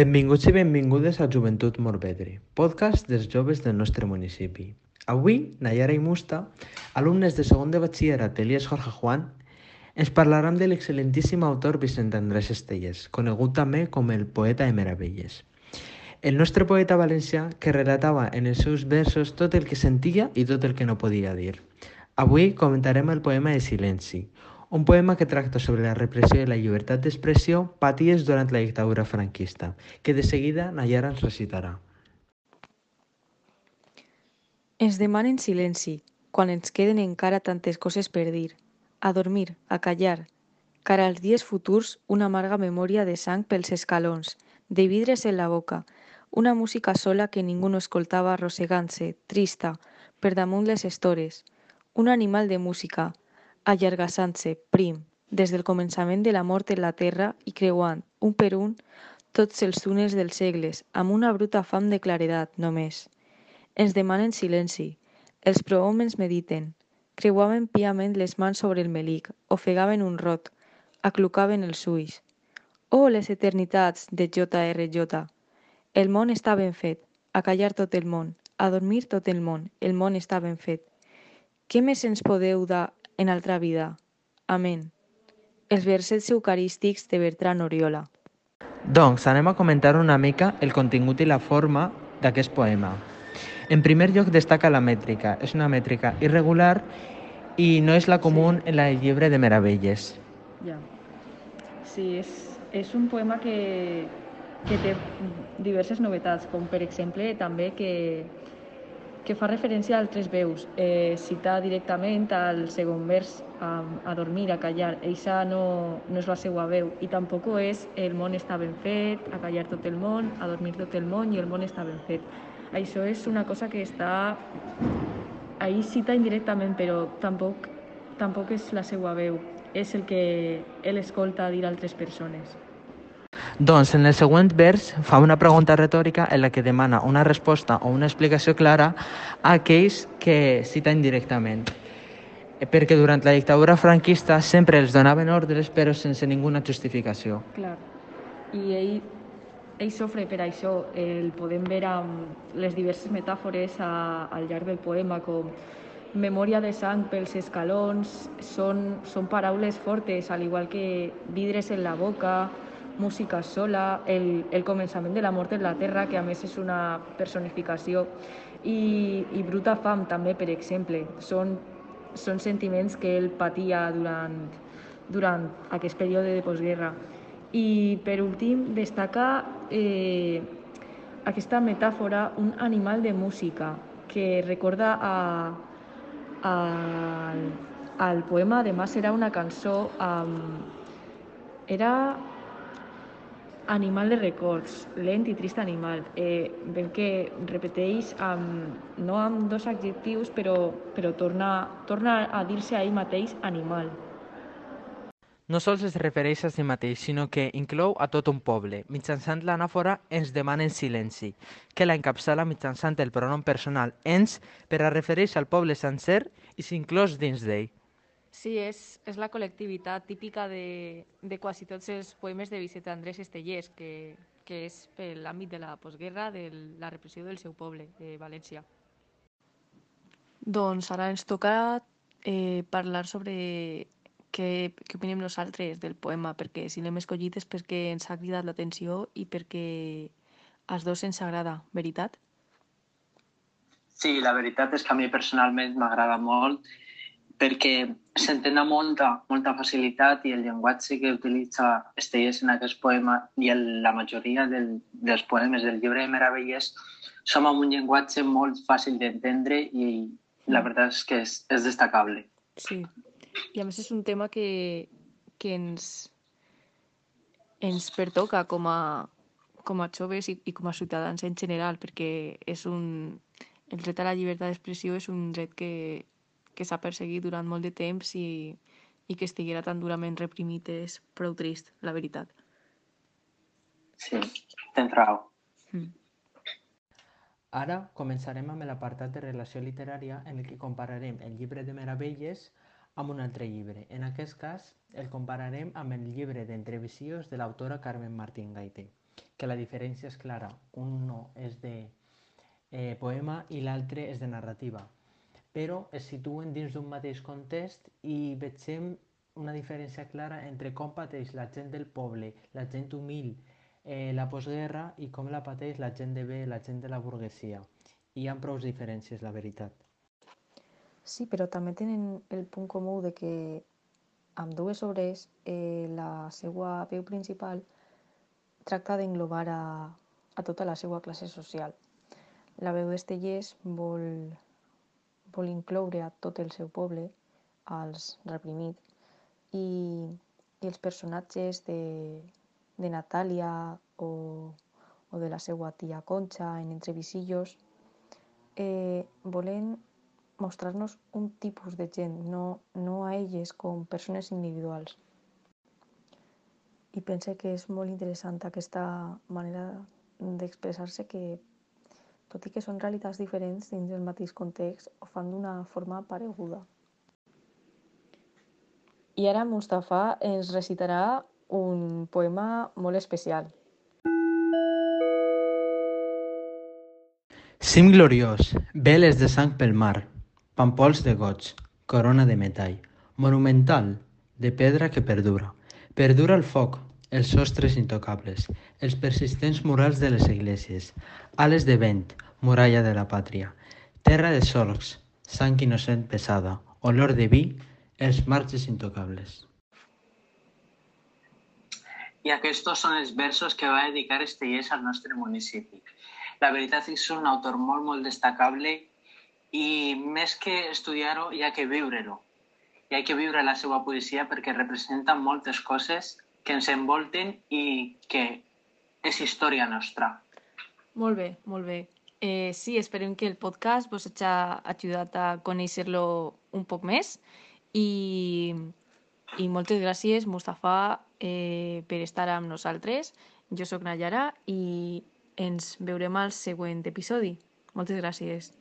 Benvinguts i benvingudes al Joventut Morvedre, podcast dels joves del nostre municipi. Avui, Nayara i Musta, alumnes de segon de batxillerat d'Elies Jorge Juan, ens parlaran de l'excel·lentíssim autor Vicent Andrés Estelles, conegut també com el poeta de meravelles. El nostre poeta valencià que relatava en els seus versos tot el que sentia i tot el que no podia dir. Avui comentarem el poema de Silenci, un poema que tracta sobre la repressió i la llibertat d'expressió paties durant la dictadura franquista, que de seguida Nayara ens recitarà. Ens demanen silenci, quan ens queden encara tantes coses per dir. A dormir, a callar. Cara als dies futurs, una amarga memòria de sang pels escalons, de vidres en la boca, una música sola que ningú no escoltava arrossegant-se, trista, per damunt les estores. Un animal de música, allargassant-se, prim, des del començament de la mort en la terra i creuant, un per un, tots els túnels dels segles, amb una bruta fam de claredat, només. Ens demanen silenci. Els prohomens mediten. Creuaven piament les mans sobre el melic, ofegaven un rot, aclucaven els ulls. Oh, les eternitats de J.R.J. El món està ben fet, a callar tot el món, a dormir tot el món, el món està ben fet. Què més ens podeu dar en altra vida? Amén. Els versets eucarístics de Bertran Oriola. Doncs anem a comentar una mica el contingut i la forma d'aquest poema. En primer lloc destaca la mètrica. És una mètrica irregular i no és la comú sí. en el llibre de meravelles. Ja. Sí, és, és un poema que, que té diverses novetats, com per exemple també que, que fa referència a altres veus, eh, citar directament al segon vers a, a dormir, a callar. Eixa no, no és la seva veu i tampoc és el món està ben fet, a callar tot el món, a dormir tot el món i el món està ben fet. Això és una cosa que està... Ahí cita indirectament, però tampoc, tampoc és la seva veu, és el que ell escolta dir a altres persones. Doncs en el següent vers fa una pregunta retòrica en la que demana una resposta o una explicació clara a aquells que cita indirectament. Perquè durant la dictadura franquista sempre els donaven ordres però sense ninguna justificació. Clar. I ell, ell sofre per això. El podem veure amb les diverses metàfores a, al llarg del poema com memòria de sang pels escalons, són, són paraules fortes, al igual que vidres en la boca, música sola, el, el començament de la mort en la terra, que a més és una personificació, i, i bruta fam també, per exemple. Són, són sentiments que ell patia durant, durant aquest període de postguerra. I per últim destaca eh, aquesta metàfora, un animal de música, que recorda a, a, al, al poema Demà serà una cançó amb... Era Animal de records, lent i trist animal. Eh, ben que repeteix amb, no amb dos adjectius, però, però torna, torna a dir-se a ell mateix animal. No sols es refereix a si mateix, sinó que inclou a tot un poble. Mitjançant l'anàfora ens demanen silenci, que la encapçala mitjançant el pronom personal ens per a referir-se al poble sencer i s'inclòs dins d'ell. Sí, és, és la col·lectivitat típica de, de quasi tots els poemes de Vicent Andrés Estellers, que, que és per l'àmbit de la postguerra, de la repressió del seu poble, de València. Doncs ara ens toca eh, parlar sobre què, què opinem nosaltres del poema, perquè si l'hem escollit és perquè ens ha cridat l'atenció i perquè als dos ens agrada, veritat? Sí, la veritat és que a mi personalment m'agrada molt perquè s'entén amb molta, molta facilitat i el llenguatge que utilitza Estellers en aquest poema i el, la majoria del, dels poemes del llibre de Meravelles som amb un llenguatge molt fàcil d'entendre i la veritat és que és, és destacable. Sí, i a més és un tema que, que ens, ens pertoca com a, com a joves i, i com a ciutadans en general, perquè és un, el dret a la llibertat d'expressió és un dret que, que s'ha perseguit durant molt de temps i, i que estiguera tan durament reprimit és prou trist, la veritat. Sí, tens raó. Mm. Ara començarem amb l'apartat de relació literària en el que compararem el llibre de Meravelles amb un altre llibre. En aquest cas, el compararem amb el llibre d'entrevisions de l'autora Carmen Martín Gaité. que la diferència és clara. Un no és de eh, poema i l'altre és de narrativa, però es situen dins d'un mateix context i vegem una diferència clara entre com pateix la gent del poble, la gent humil, eh, la postguerra i com la pateix la gent de bé, la gent de la burguesia. Hi ha prou diferències, la veritat. Sí, però també tenen el punt comú de que amb dues obres eh, la seva veu principal tracta d'englobar a, a tota la seva classe social. La veu d'Estellers vol, vol incloure a tot el seu poble, als reprimits, i, i els personatges de, de Natàlia o, o de la seva tia Concha en Entrevisillos eh, volen mostrar-nos un tipus de gent, no, no a elles com persones individuals. I pense que és molt interessant aquesta manera d'expressar-se que, tot i que són realitats diferents dins del mateix context, ho fan d'una forma pareguda. I ara Mustafa ens recitarà un poema molt especial. Cim gloriós, veles de sang pel mar, pampols de goig, corona de metall, monumental, de pedra que perdura. Perdura el foc, els sostres intocables, els persistents murals de les esglésies, ales de vent, muralla de la pàtria, terra de solcs, sang innocent pesada, olor de vi, els marges intocables. I aquests són els versos que va dedicar Estellers al nostre municipi. La veritat és un autor molt, molt destacable i més que estudiar-ho hi ha que viure-ho. Hi ha que viure la seva poesia perquè representa moltes coses que ens envolten i que és història nostra. Molt bé, molt bé. Eh, sí, esperem que el podcast vos hagi ajudat a conèixer-lo un poc més i, i moltes gràcies, Mustafa, eh, per estar amb nosaltres. Jo sóc Nayara i ens veurem al següent episodi. Moltes gràcies.